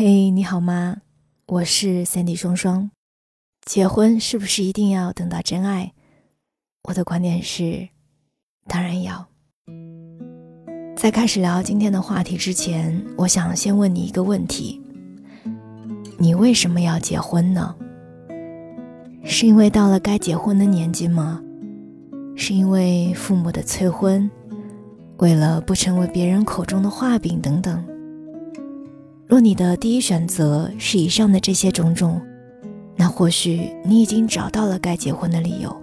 嘿，你好吗？我是 Sandy 双双。结婚是不是一定要等到真爱？我的观点是，当然要。在开始聊今天的话题之前，我想先问你一个问题：你为什么要结婚呢？是因为到了该结婚的年纪吗？是因为父母的催婚，为了不成为别人口中的画饼等等？若你的第一选择是以上的这些种种，那或许你已经找到了该结婚的理由。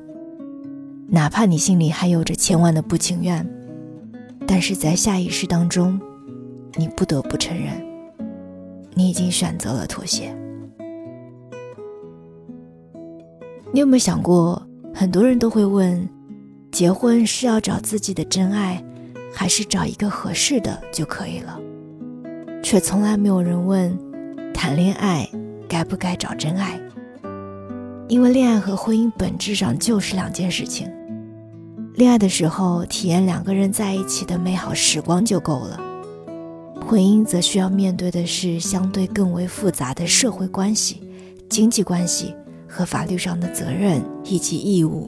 哪怕你心里还有着千万的不情愿，但是在下意识当中，你不得不承认，你已经选择了妥协。你有没有想过，很多人都会问：结婚是要找自己的真爱，还是找一个合适的就可以了？却从来没有人问，谈恋爱该不该找真爱？因为恋爱和婚姻本质上就是两件事情。恋爱的时候体验两个人在一起的美好时光就够了，婚姻则需要面对的是相对更为复杂的社会关系、经济关系和法律上的责任以及义务。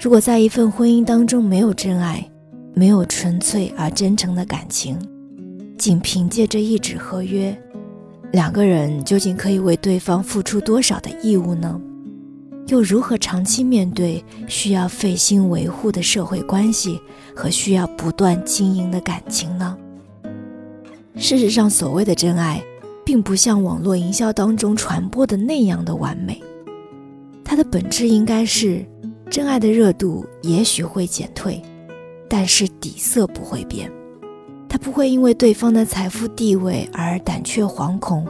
如果在一份婚姻当中没有真爱，没有纯粹而真诚的感情。仅凭借这一纸合约，两个人究竟可以为对方付出多少的义务呢？又如何长期面对需要费心维护的社会关系和需要不断经营的感情呢？事实上，所谓的真爱，并不像网络营销当中传播的那样的完美。它的本质应该是，真爱的热度也许会减退，但是底色不会变。他不会因为对方的财富地位而胆怯惶恐，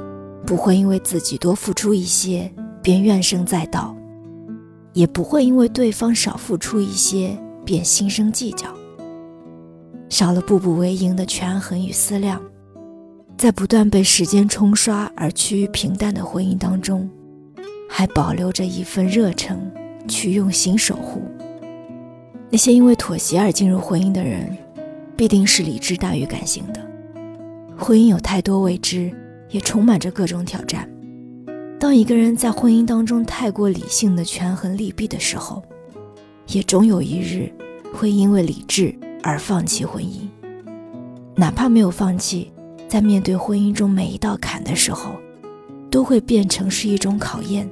不会因为自己多付出一些便怨声载道，也不会因为对方少付出一些便心生计较。少了步步为营的权衡与思量，在不断被时间冲刷而趋于平淡的婚姻当中，还保留着一份热忱去用心守护。那些因为妥协而进入婚姻的人。必定是理智大于感性的。婚姻有太多未知，也充满着各种挑战。当一个人在婚姻当中太过理性的权衡利弊的时候，也终有一日会因为理智而放弃婚姻。哪怕没有放弃，在面对婚姻中每一道坎的时候，都会变成是一种考验，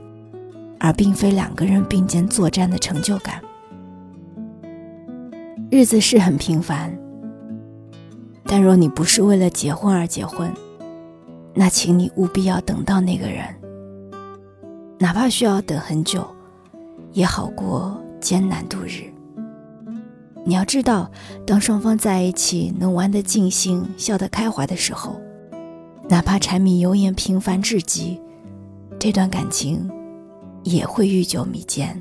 而并非两个人并肩作战的成就感。日子是很平凡。但若你不是为了结婚而结婚，那请你务必要等到那个人，哪怕需要等很久，也好过艰难度日。你要知道，当双方在一起能玩得尽兴、笑得开怀的时候，哪怕柴米油盐平凡至极，这段感情也会愈久弥坚。